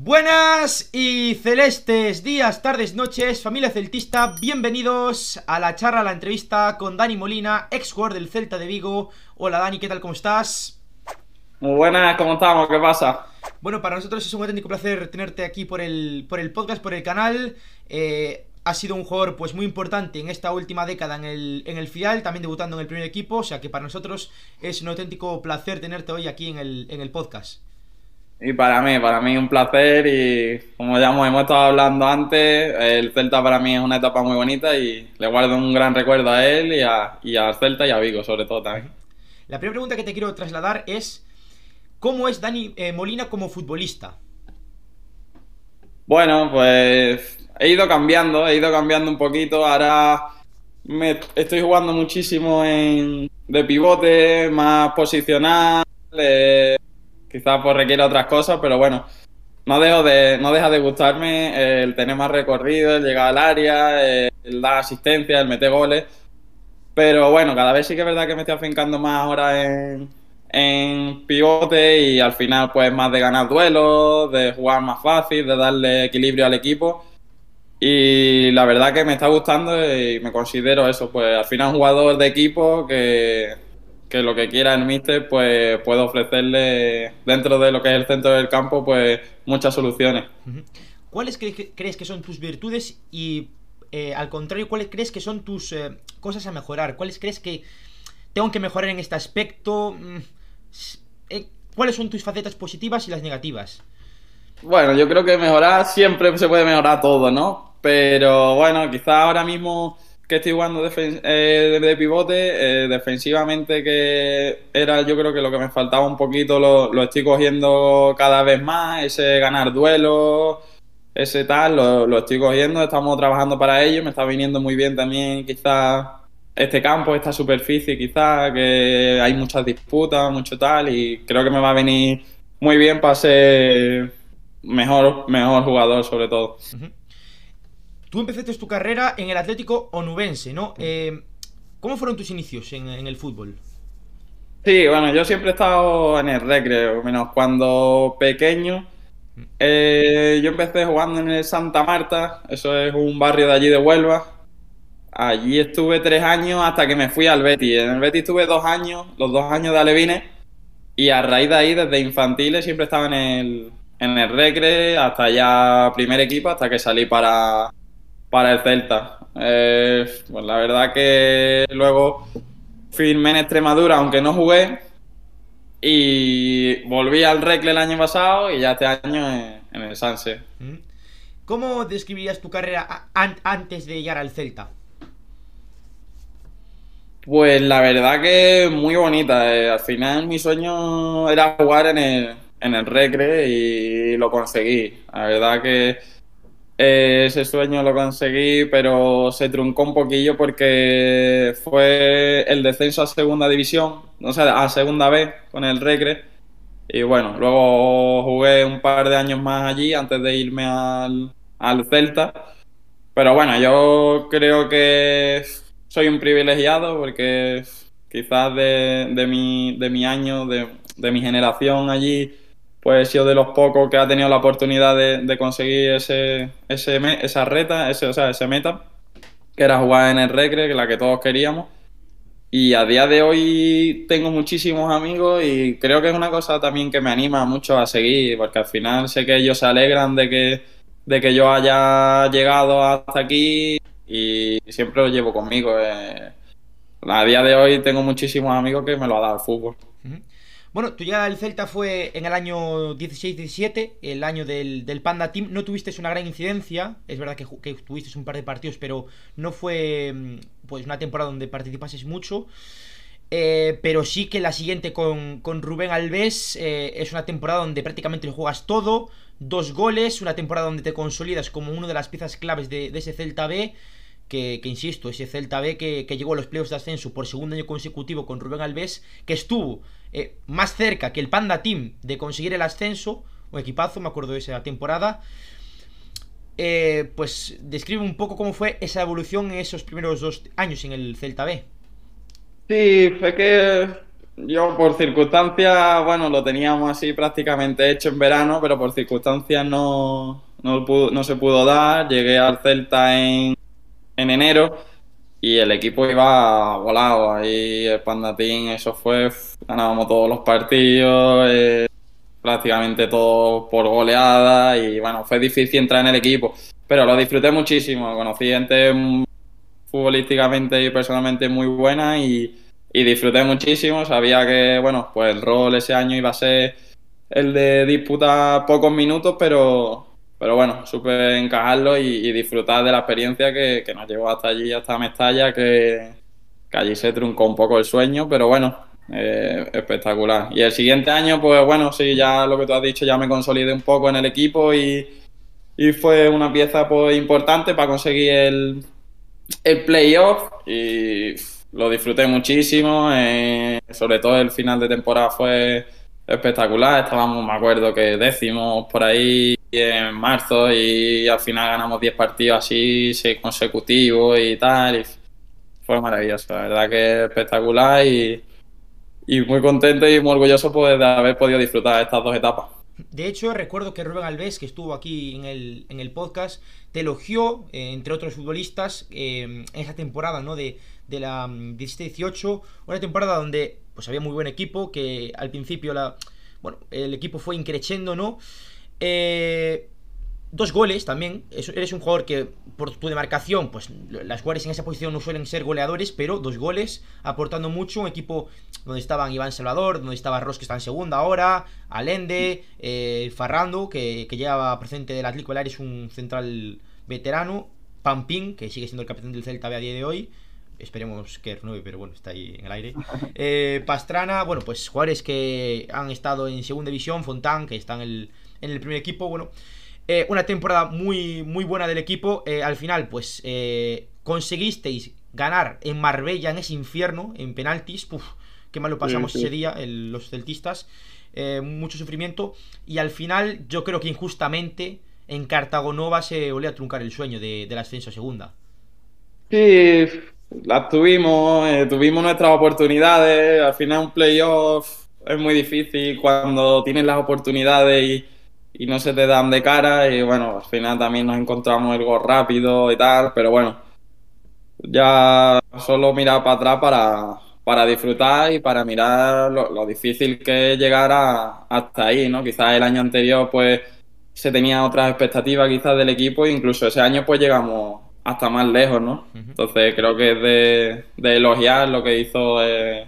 Buenas y celestes días, tardes, noches, familia celtista, bienvenidos a la charla, a la entrevista con Dani Molina, ex jugador del Celta de Vigo. Hola Dani, ¿qué tal? ¿Cómo estás? Muy buenas, ¿cómo estamos? ¿Qué pasa? Bueno, para nosotros es un auténtico placer tenerte aquí por el, por el podcast, por el canal. Eh, ha sido un jugador pues muy importante en esta última década en el, en el FIAL, también debutando en el primer equipo, o sea que para nosotros es un auténtico placer tenerte hoy aquí en el, en el podcast. Y para mí, para mí un placer y como ya hemos, estado hablando antes, el Celta para mí es una etapa muy bonita y le guardo un gran recuerdo a él y, a, y al Celta y a Vigo sobre todo también. La primera pregunta que te quiero trasladar es, ¿cómo es Dani eh, Molina como futbolista? Bueno, pues he ido cambiando, he ido cambiando un poquito, ahora me estoy jugando muchísimo en, de pivote, más posicional. Eh, quizás pues requiere otras cosas, pero bueno, no, dejo de, no deja de gustarme el tener más recorrido, el llegar al área, el dar asistencia, el meter goles. Pero bueno, cada vez sí que es verdad que me estoy afincando más ahora en, en pivote y al final pues más de ganar duelos, de jugar más fácil, de darle equilibrio al equipo. Y la verdad que me está gustando y me considero eso, pues al final un jugador de equipo que, que lo que quiera el míster, pues puedo ofrecerle dentro de lo que es el centro del campo, pues muchas soluciones. ¿Cuáles crees que son tus virtudes y eh, al contrario, cuáles crees que son tus eh, cosas a mejorar? ¿Cuáles crees que tengo que mejorar en este aspecto? Mm, eh, ¿Cuáles son tus facetas positivas y las negativas? Bueno, yo creo que mejorar siempre se puede mejorar todo, ¿no? Pero bueno, quizás ahora mismo que estoy jugando eh, de, pivote, eh, defensivamente que era yo creo que lo que me faltaba un poquito lo, lo estoy cogiendo cada vez más, ese ganar duelos, ese tal, lo, lo, estoy cogiendo, estamos trabajando para ello, me está viniendo muy bien también quizás este campo, esta superficie quizás, que hay muchas disputas, mucho tal, y creo que me va a venir muy bien para ser mejor, mejor jugador sobre todo. Tú empezaste tu carrera en el Atlético Onubense, ¿no? Eh, ¿Cómo fueron tus inicios en, el fútbol? Sí, bueno, yo siempre he estado en el recreo, menos cuando pequeño. Eh, yo empecé jugando en el Santa Marta, eso es un barrio de allí de Huelva. Allí estuve tres años hasta que me fui al Betis. En el Betis estuve dos años, los dos años de Alevines, y a raíz de ahí, desde infantiles, siempre estaba en el, en el Recre, hasta ya primer equipo, hasta que salí para, para el Celta. Eh, pues la verdad que luego firmé en Extremadura, aunque no jugué, y volví al Recle el año pasado y ya este año en, el Sanse. Mm. ¿Cómo describirías tu carrera antes de llegar al Celta? Pues la verdad que muy bonita. Eh. Al final mi sueño era jugar en el, en el Recre y lo conseguí. La verdad que eh, ese sueño lo conseguí, pero se truncó un poquillo porque fue el descenso a segunda división, o sea, a segunda vez con el Recre. Y bueno, luego jugué un par de años más allí antes de irme al, al Celta. Pero bueno, yo creo que soy un privilegiado porque quizás de, de, mi, de mi año, de, de mi generación allí, pues sido de los pocos que ha tenido la oportunidad de, conseguir ese, ese, esa reta, ese, o sea, ese meta, que era jugar en el Recre, que la que todos queríamos. Y a día de hoy tengo muchísimos amigos y creo que es una cosa también que me anima mucho a seguir, porque al final sé que ellos se alegran de que, de que yo haya llegado hasta aquí y siempre lo llevo conmigo. Eh. A día de hoy tengo muchísimos amigos que me lo ha dado el fútbol. Bueno, tu llegada al Celta fue en el año 16-17, el año del, Panda Team. No tuviste una gran incidencia, es verdad que, tuviste un par de partidos, pero no fue mm, pues una temporada donde participases mucho. Eh, pero sí que la siguiente con, Rubén Alves eh, es una temporada donde prácticamente lo juegas todo, dos goles, una temporada donde te consolidas como una de las piezas claves de, ese Celta B. Que, insisto, ese Celta B que, que, llegó a los playoffs de ascenso por segundo año consecutivo con Rubén Alves, que estuvo eh, más cerca que el Panda Team de conseguir el ascenso, un equipazo, me acuerdo de esa temporada. Eh, pues describe un poco cómo fue esa evolución en esos primeros dos años en el Celta B. Sí, fue que yo por circunstancias, bueno, lo teníamos así prácticamente hecho en verano, pero por circunstancias no, no, se pudo dar. Llegué al Celta en, en enero y el equipo iba volado. Ahí el Pandatín, eso fue, ganábamos todos los partidos, eh, prácticamente todo por goleada y bueno, fue difícil entrar en el equipo, pero lo disfruté muchísimo. Conocí gente futbolísticamente y personalmente muy buena y y disfruté muchísimo. Sabía que, bueno, pues el rol ese año iba a ser el de disputar pocos minutos, pero, pero bueno, supe encajarlo y, disfrutar de la experiencia que, que, nos llevó hasta allí, hasta Mestalla, que, que allí se truncó un poco el sueño, pero bueno, eh, espectacular. Y el siguiente año, pues bueno, sí, ya lo que tú has dicho, ya me consolidé un poco en el equipo y, y fue una pieza pues importante para conseguir el, el playoff y lo disfruté muchísimo, eh, sobre todo el final de temporada fue espectacular, estábamos, me acuerdo que décimos por ahí en marzo y al final ganamos 10 partidos así, 6 consecutivos y tal, fue maravilloso, la verdad que espectacular y, y muy contento y muy orgulloso pues, de haber podido disfrutar estas dos etapas. De hecho, recuerdo que Rubén Alves, que estuvo aquí en el, en el podcast, te elogió, eh, entre otros futbolistas, eh, en esa temporada ¿no? de, de la 17-18, mm, una temporada donde pues había muy buen equipo, que al principio bueno, el equipo fue increciendo, ¿no? Eh, dos goles también. Eres un jugador que, por tu demarcación, pues las jugadores en esa posición no suelen ser goleadores, pero dos goles, aportando mucho. Un equipo donde estaban Iván Salvador, donde estaba Ross, que está en segunda ahora, Alende, eh, Farrando, que, que lleva presente del Atlético es un central veterano, Pampín, que sigue siendo el capitán del Celta a día de hoy. Esperemos que renueve, pero bueno, está ahí en el aire. Eh, Pastrana, bueno, pues jugadores que han estado en segunda división, Fontán, que está en el, en el primer equipo, bueno. Eh, una temporada muy, muy buena del equipo. Eh, al final, pues, conseguisteis ganar en Marbella, en ese infierno, en penaltis. Qué mal lo pasamos ese día, los celtistas. mucho sufrimiento. Y al final, yo creo que injustamente, en Cartagonova se volvió a truncar el sueño de, del ascenso a segunda. Sí, las tuvimos, eh, tuvimos nuestras oportunidades. Al final, un playoff es muy difícil cuando tienes las oportunidades y, y, no se te dan de cara. Y bueno, al final también nos encontramos el gol rápido y tal. Pero bueno, ya solo mirar para atrás para, para disfrutar y para mirar lo, difícil que es llegar hasta ahí, ¿no? Quizás el año anterior, pues se tenía otras expectativas quizás del equipo incluso ese año pues llegamos hasta más lejos, ¿no? Entonces creo que es de, elogiar lo que hizo eh,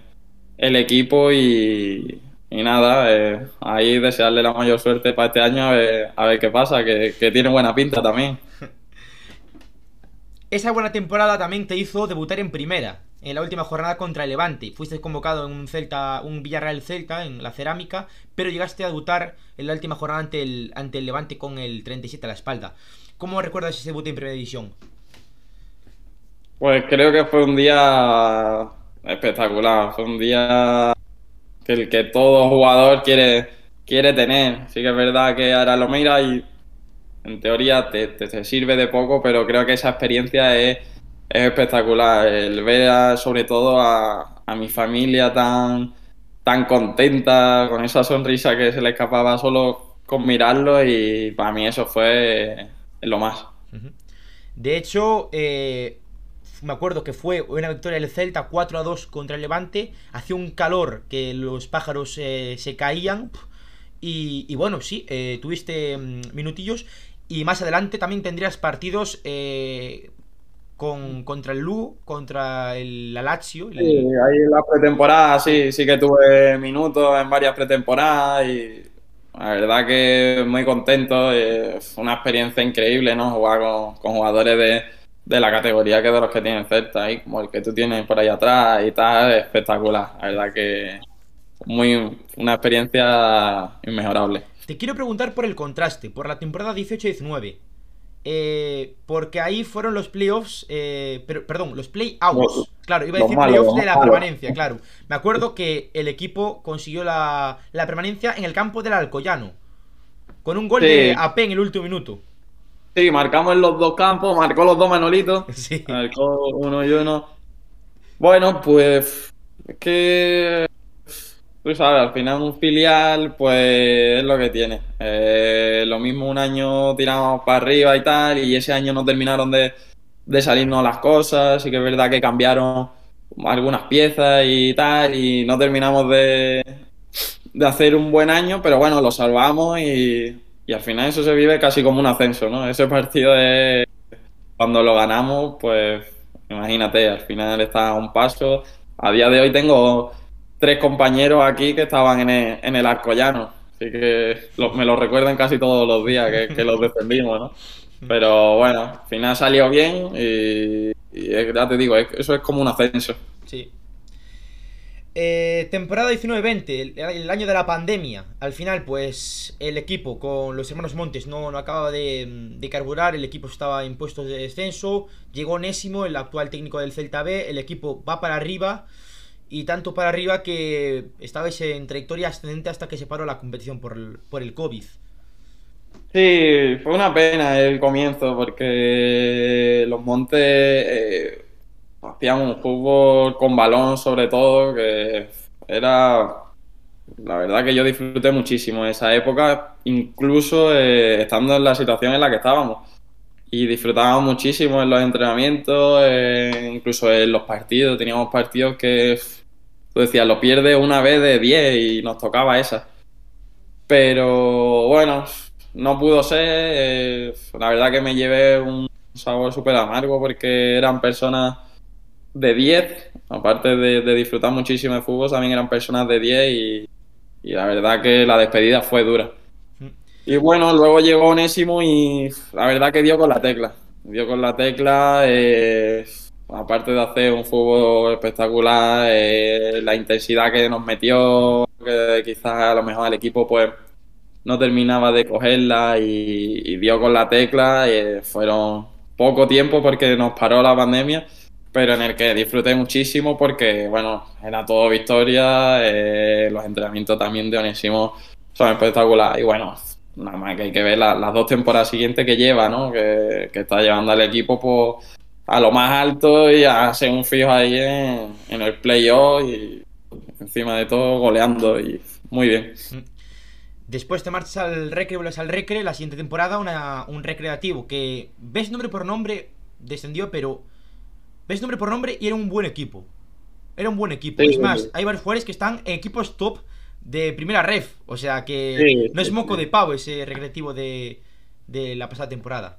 el equipo y, nada, eh, ahí desearle la mayor suerte para este año a ver, qué pasa, que, tiene buena pinta también. Esa buena temporada también te hizo debutar en primera, en la última jornada contra el Levante. Fuiste convocado en un Celta, un Villarreal Celta en la cerámica, pero llegaste a debutar en la última jornada ante el, ante el Levante con el 37 a la espalda. ¿Cómo recuerdas ese debut en primera división? Pues creo que fue un día espectacular, fue un día que el que todo jugador quiere, quiere tener. Sí que es verdad que ahora lo mira y en teoría te, sirve de poco, pero creo que esa experiencia es, espectacular. El ver sobre todo a, mi familia tan, tan contenta, con esa sonrisa que se le escapaba solo con mirarlo y para mí eso fue lo más. De hecho, eh, me acuerdo que fue una victoria del Celta 4 a 2 contra el Levante, hacía un calor que los pájaros eh, se caían y, bueno, sí, eh, tuviste mm, minutillos y más adelante también tendrías partidos eh, con, contra el Lugo, contra el Lazio. Sí, ahí en la pretemporada sí, sí que tuve minutos en varias pretemporadas y la verdad que muy contento, fue una experiencia increíble, ¿no? Jugar con jugadores de de la categoría que de los que tienen Celta, ahí, como el que tú tienes por ahí atrás y tal, espectacular. La verdad que muy una experiencia inmejorable. Te quiero preguntar por el contraste, por la temporada 18-19. Eh, porque ahí fueron los playoffs, eh, pero, perdón, los playouts. Claro, iba a decir playoffs de la permanencia, claro. Me acuerdo que el equipo consiguió la, la permanencia en el campo del Alcoyano, con un gol de AP en el último minuto. Sí, marcamos en los dos campos, marcó los dos Manolitos. Sí. Marcó uno y uno. Bueno, pues es que tú sabes, al final un filial, pues es lo que tiene. Eh, lo mismo un año tiramos para arriba y tal, y ese año no terminaron de, de salirnos las cosas, y que es verdad que cambiaron algunas piezas y tal, y no terminamos de, de hacer un buen año, pero bueno, lo salvamos y, y al final eso se vive casi como un ascenso, ¿no? Ese partido es cuando lo ganamos, pues imagínate, al final está a un paso. A día de hoy tengo tres compañeros aquí que estaban en el, en el Arcollano, así que me lo recuerdan casi todos los días que, que los defendimos, ¿no? Pero bueno, al final salió bien y, y ya te digo, eso es como un ascenso. Sí. Eh, temporada 19-20, el, año de la pandemia. Al final, pues el equipo con los hermanos Montes no, no acababa de, carburar, el equipo estaba en puestos de descenso. Llegó Nésimo, el actual técnico del Celta B. El equipo va para arriba y tanto para arriba que estabais en trayectoria ascendente hasta que se paró la competición por el, por el COVID. Sí, fue una pena el comienzo porque los Montes. Eh hacían un fútbol con balón sobre todo, que era... La verdad que yo disfruté muchísimo esa época, incluso eh, estando en la situación en la que estábamos. Y disfrutábamos muchísimo en los entrenamientos, eh, incluso en los partidos. Teníamos partidos que, tú decías, lo pierdes una vez de 10 y nos tocaba esa. Pero bueno, no pudo ser. Eh, la verdad que me llevé un sabor súper amargo porque eran personas de 10, aparte de, de, disfrutar muchísimo de fútbol, también eran personas de 10 y, y, la verdad que la despedida fue dura. Y bueno, luego llegó Onésimo y la verdad que dio con la tecla. Dio con la tecla, eh, aparte de hacer un fútbol espectacular, eh, la intensidad que nos metió, que quizás a lo mejor el equipo pues no terminaba de cogerla y, y dio con la tecla. Y fueron poco tiempo porque nos paró la pandemia pero en el que disfruté muchísimo porque, bueno, era todo victoria, eh, los entrenamientos también de Onésimo son espectaculares y bueno, nada más que hay que ver la, las dos temporadas siguientes que lleva, ¿no? Que, que está llevando al equipo pues, a lo más alto y a ser un fijo ahí en, en el playoff y encima de todo goleando y muy bien. Después te marchas al Recre, vuelves al Recre, la siguiente temporada un recreativo que ves nombre por nombre, descendió, pero ves nombre por nombre y era un buen equipo. Era un buen equipo. Sí, es más, hay varios jugadores que están en equipos top de primera ref. O sea que sí, no es moco de pavo ese recreativo de, de, la pasada temporada.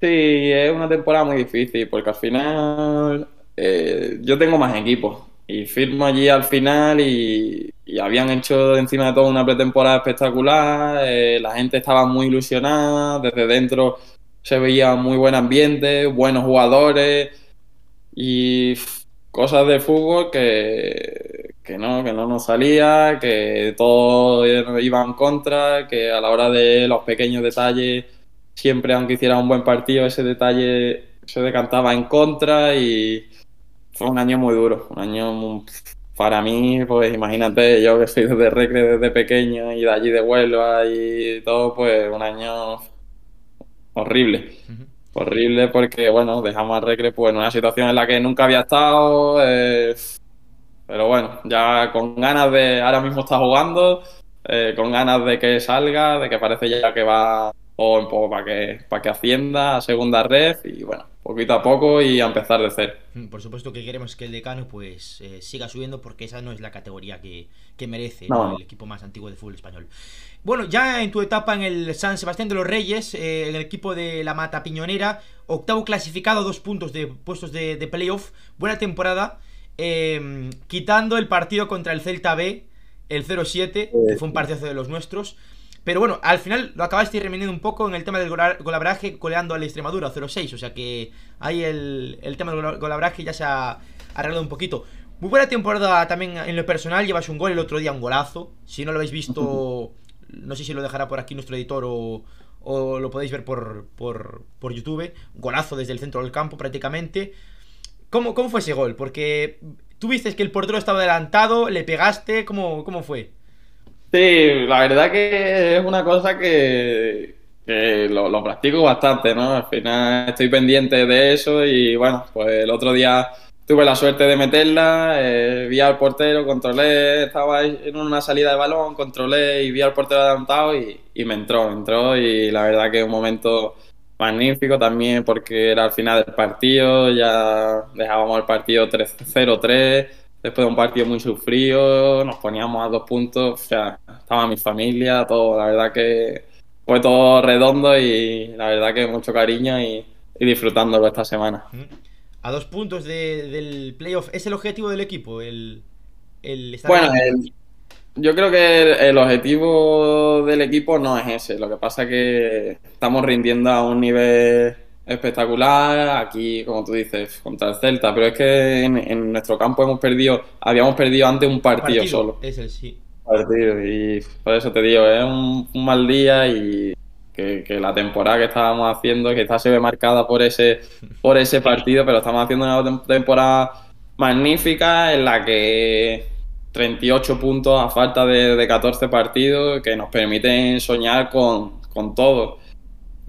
Sí, es una temporada muy difícil porque al final eh, yo tengo más equipos y firmo allí al final y, y, habían hecho encima de todo una pretemporada espectacular, eh, la gente estaba muy ilusionada, desde dentro se veía muy buen ambiente, buenos jugadores y cosas de fútbol que, que, no, que no nos salía, que todo iba en contra, que a la hora de los pequeños detalles, siempre aunque hiciera un buen partido, ese detalle se decantaba en contra y fue un año muy duro, un año muy, para mí, pues imagínate, yo que soy desde Recre desde pequeño y de allí de Huelva y todo, pues un año horrible. Horrible porque, bueno, dejamos a Recre pues, en una situación en la que nunca había estado. Eh, pero bueno, ya con ganas de. Ahora mismo está jugando, eh, con ganas de que salga, de que parece ya que va poco para que, para que ascienda a segunda red y bueno, poquito a poco y a empezar de cero. Por supuesto que queremos que el decano pues eh, siga subiendo porque esa no es la categoría que, que merece no. el equipo más antiguo de fútbol español. Bueno, ya en tu etapa en el San Sebastián de los Reyes, eh, en el equipo de la Mata Piñonera, octavo clasificado, dos puntos de puestos de, de playoff, buena temporada, eh, quitando el partido contra el Celta B, el 0-7, que fue un partidazo de los nuestros. Pero bueno, al final lo acabaste remediando un poco en el tema del golabraje, goleando al Extremadura 0-6. O sea que ahí el, el tema del golabraje ya se ha arreglado un poquito. Muy buena temporada también en lo personal. Llevas un gol el otro día, un golazo. Si no lo habéis visto, no sé si lo dejará por aquí nuestro editor o, o lo podéis ver por, por, por, YouTube. Golazo desde el centro del campo prácticamente. ¿Cómo, cómo fue ese gol? Porque tú viste que el portero estaba adelantado, le pegaste. ¿Cómo, cómo fue? Sí, la verdad que es una cosa que, lo, practico bastante, ¿no? Al final estoy pendiente de eso y bueno, pues el otro día tuve la suerte de meterla, eh, vi al portero, controlé, estaba en una salida de balón, controlé y vi al portero adelantado y, y me entró, me entró y la verdad que es un momento magnífico también porque era al final del partido, ya dejábamos el partido 3-0-3, después de un partido muy sufrido, nos poníamos a dos puntos, o sea, estaba mi familia, todo, la verdad que fue todo redondo y la verdad que mucho cariño y, y disfrutándolo esta semana. A dos puntos de, del playoff, ¿es el objetivo del equipo? El, el estar Bueno, el- yo creo que el, el objetivo del equipo no es ese. Lo que pasa es que estamos rindiendo a un nivel espectacular aquí, como tú dices, contra el Celta. Pero es que en, en nuestro campo hemos perdido, habíamos perdido antes un partido, solo. Es el sí. Partido. Y por eso te digo, es un, un mal día y que, que la temporada que estábamos haciendo, que está se ve marcada por ese, por ese partido, pero estamos haciendo una tem- temporada magnífica en la que 38 puntos a falta de, de 14 partidos que nos permiten soñar con, con todo.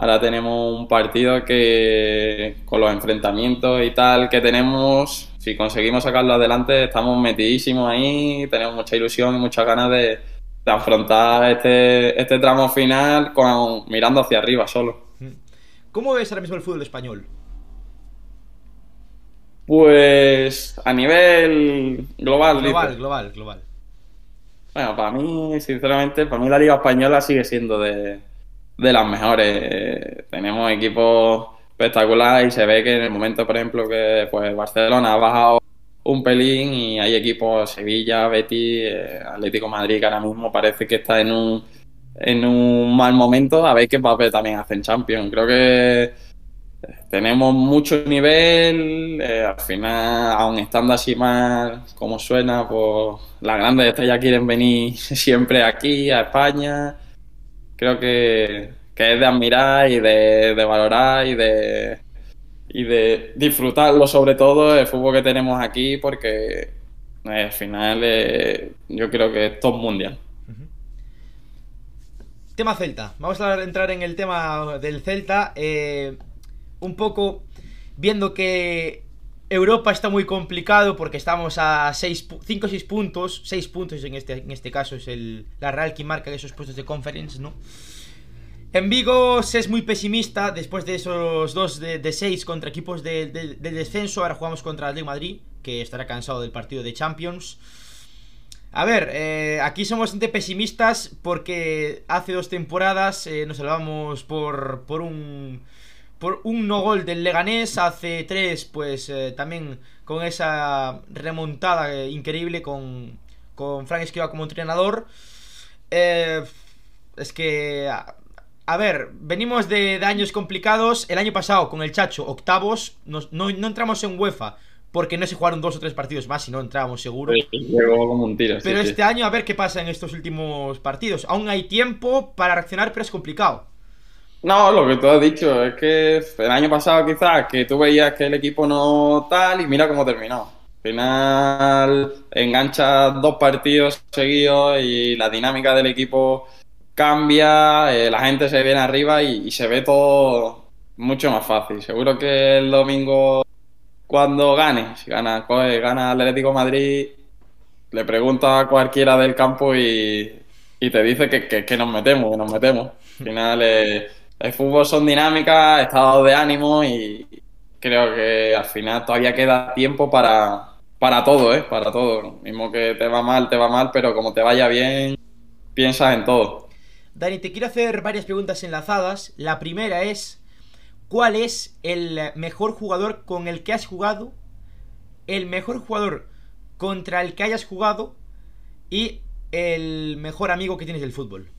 Ahora tenemos un partido que con los enfrentamientos y tal que tenemos, si conseguimos sacarlo adelante, estamos metidísimos ahí, tenemos mucha ilusión y muchas ganas de, de afrontar este, este tramo final con, mirando hacia arriba solo. ¿Cómo ves ahora mismo el fútbol español? Pues a nivel global, Global, global, global. Bueno, para mí, sinceramente, para mí la Liga Española sigue siendo de, de las mejores. Eh, tenemos equipos espectaculares y se ve que en el momento, por ejemplo, que pues Barcelona ha bajado un pelín y hay equipos Sevilla, Betis, eh, Atlético Madrid que ahora mismo parece que está en un, en un mal momento. A ver qué papel también hacen Champions. Creo que tenemos mucho nivel, eh, al final, aun estando así mal como suena, pues las grandes estrellas quieren venir siempre aquí, a España. Creo que, que es de admirar y de, de valorar y de, y de disfrutarlo sobre todo el fútbol que tenemos aquí porque eh, al final eh, yo creo que es top mundial. Tema Celta. Vamos a entrar en el tema del Celta. eh, un poco viendo que Europa está muy complicado porque estamos a 5 o 6 puntos. 6 puntos en este, en este caso es el, la Real que marca esos puestos de conference, ¿no? En Vigo se es muy pesimista después de esos dos de 6 contra equipos de, de- de descenso. Ahora jugamos contra el Real Madrid, que estará cansado del partido de Champions. A ver, eh, aquí somos bastante pesimistas porque hace dos temporadas eh, nos salvamos por, por un por un no gol del Leganés. Hace tres, pues eh, también con esa remontada eh, increíble con, con Frank Esquiva como entrenador. Eh, es que, a, a ver, venimos de, de años complicados. El año pasado con el Chacho, octavos, nos- no, no entramos en UEFA porque no se jugaron dos o tres partidos más y no entrábamos seguro. Como tiro. Pero sí. este año a ver qué pasa en estos últimos partidos. Aún hay tiempo para reaccionar, pero es complicado. No, lo que tú has dicho es que el año pasado quizás que tú veías que el equipo no tal y mira cómo terminó. Al final engancha dos partidos seguidos y la dinámica del equipo cambia, eh, la gente se viene arriba y, se ve todo mucho más fácil. Seguro que el domingo cuando gane, si gana, coge, gana Atlético Madrid, le pregunta a cualquiera del campo y, y te dice que, que- que nos metemos, que nos metemos. Al final, eh, el fútbol son dinámicas, estados de ánimo y creo que al final todavía queda tiempo para, para todo, ¿eh? Para todo. Mismo que te va mal, te va mal, pero como te vaya bien, piensas en todo. Dani, te quiero hacer varias preguntas enlazadas. La primera es, ¿cuál es el mejor jugador con el que has jugado? El mejor jugador contra el que hayas jugado y el mejor amigo que tienes del fútbol.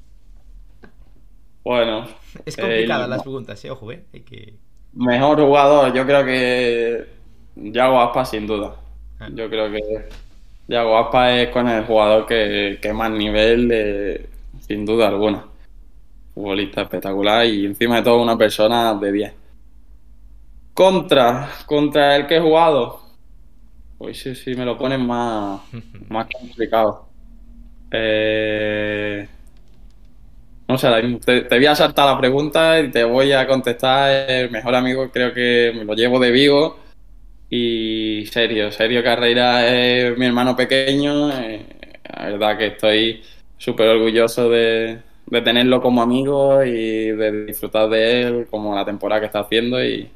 Bueno, Es complicada las preguntas, eh, ojo, eh. Hay que... mejor jugador, yo creo que Yago Aspas sin duda. Ah. Yo creo que Yago Aspas es con el jugador que, que más nivel, eh, sin duda alguna. Futbolista espectacular y encima de todo una persona de 10. Contra, contra el que he jugado, pues sí, sí, me lo ponen más, más complicado. Eh, no sé, te, te voy a saltar la pregunta y te voy a contestar. El mejor amigo creo que me lo llevo de Vigo y serio, serio Carreira es mi hermano pequeño. Eh, la verdad que estoy súper orgulloso de, tenerlo como amigo y de disfrutar de él, como la temporada que está haciendo y,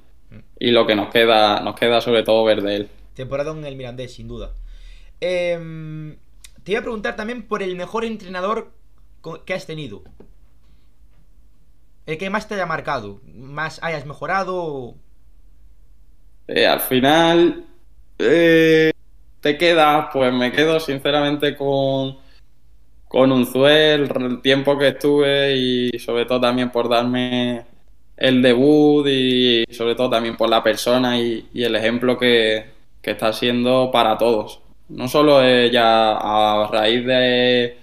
lo que nos queda, nos queda sobre todo ver de él. Temporada en el Mirandés, sin duda. Eh, te iba a preguntar también por el mejor entrenador que has tenido. El que más te haya marcado, más hayas mejorado. Eh, al final eh, te quedas, pues me quedo sinceramente con, con Unzuel, el tiempo que estuve y sobre todo también por darme el debut y sobre todo también por la persona y, el ejemplo que, que, está siendo para todos. No solo ella a raíz de,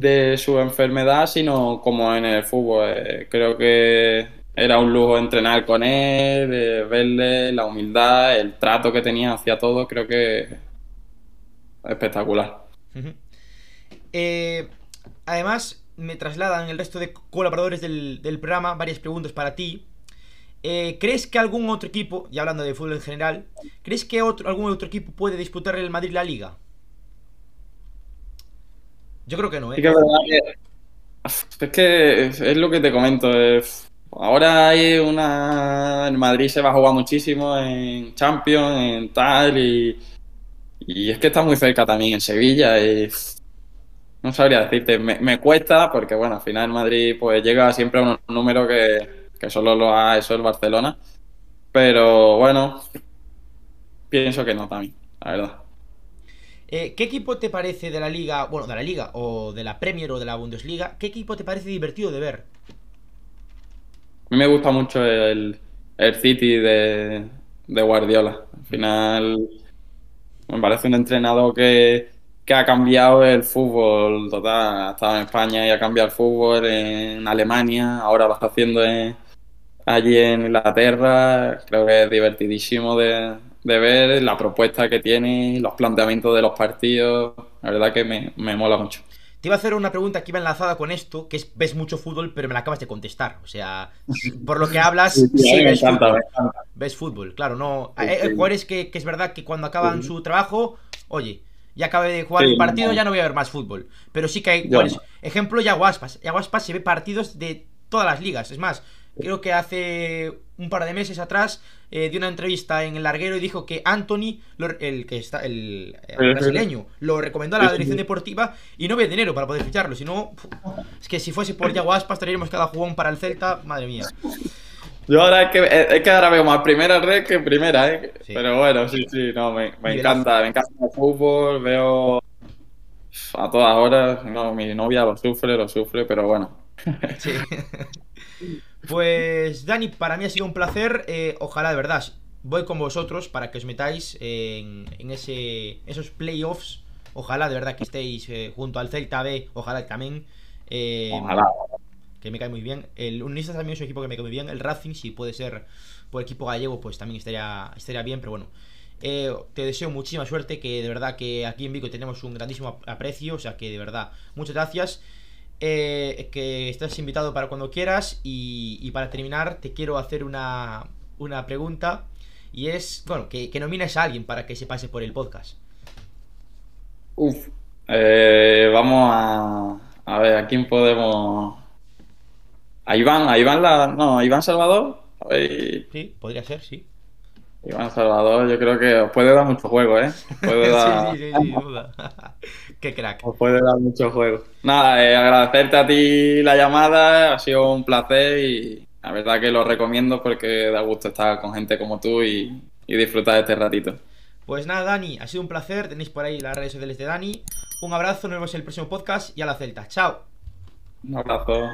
de su enfermedad, sino como en el fútbol. Eh, creo que era un lujo entrenar con él, verle la humildad, el trato que tenía hacia todo, creo que espectacular. eh, además, me trasladan el resto de colaboradores del, del programa varias preguntas para ti. Eh, ¿Crees que algún otro equipo, ya hablando de fútbol en general, ¿crees que otro, algún otro equipo puede disputar el Madrid la liga? Yo creo que no, ¿eh? Es que, es, que es lo que te comento. Ahora hay una. En Madrid se va a jugar muchísimo en Champions, en tal, y, y es que está muy cerca también en Sevilla. Y no sabría decirte, me, me, cuesta porque, bueno, al final Madrid pues llega siempre a un número que, que solo lo ha eso el Barcelona. Pero bueno, pienso que no también, la verdad. Eh, ¿Qué equipo te parece de la liga, bueno, de la liga o de la Premier o de la Bundesliga? ¿Qué equipo te parece divertido de ver? A mí me gusta mucho el, el City de, de, Guardiola. Al final me parece un entrenador que, que, ha cambiado el fútbol total. Ha estado en España y ha cambiado el fútbol en Alemania, ahora lo está haciendo en, allí en Inglaterra. Creo que es divertidísimo de, de, ver la propuesta que tiene, los planteamientos de los partidos. La verdad que me, me mola mucho. Te iba a hacer una pregunta que iba enlazada con esto, que es ves mucho fútbol, pero me la acabas de contestar. O sea, por lo que hablas, sí, sí, sí ves, encanta, fútbol. ves fútbol. Claro, no. Sí, Hay jugadores que, que, es verdad que cuando acaban su trabajo, oye, ya acabé de jugar un partido, ya no voy a ver más fútbol. Pero sí que hay jugadores. Ejemplo, Yaguaspas. Yaguaspas se ve partidos de todas las ligas. Es más, creo que hace un par de meses atrás eh, dio una entrevista en el larguero y dijo que Anthony, lo, el que está el, el, brasileño, lo recomendó a la dirección deportiva y no había dinero para poder ficharlo. Si no, es que si fuese por Yaguaspas traeríamos cada jugón para el Celta, madre mía. Yo ahora es que, es que ahora veo más primera red que primera, ¿eh? Sí. Pero bueno, sí, sí, no, me, me encanta, me encanta el fútbol, veo a todas horas, no, mi novia lo sufre, lo sufre, pero bueno. Sí. Pues Dani, para mí ha sido un placer. Eh, ojalá de verdad voy con vosotros para que os metáis en, en ese, esos playoffs. Ojalá de verdad que estéis eh, junto al Celta B. Ojalá también. Eh, ojalá. Que me cae muy bien. El Unionistas también es un equipo que me cae muy bien. El Racing, si puede ser por equipo gallego, pues también estaría, estaría bien. Pero bueno, eh, te deseo muchísima suerte. Que de verdad que aquí en Vigo tenemos un grandísimo aprecio. O sea que de verdad, muchas gracias. Eh, que estás invitado para cuando quieras y, y, para terminar te quiero hacer una, una pregunta y es, bueno, que, que, nomines a alguien para que se pase por el podcast. Uf, eh, vamos a, a ver, ¿a quién podemos...? A Iván, a Iván, la, no, a Iván Salvador. Sí, podría ser, sí. Iván Salvador, yo creo que os puede dar mucho juego, ¿eh? Puede dar... sí, sí, sí, sin duda. Qué crack. Os puede dar mucho juego. Nada, eh, agradecerte a ti la llamada, ha sido un placer y la verdad que lo recomiendo porque da gusto estar con gente como tú y, y disfrutar de este ratito. Pues nada, Dani, ha sido un placer. Tenéis por ahí las redes sociales de Dani. Un abrazo, nos vemos en el próximo podcast y a la Celta. Chao. Un abrazo.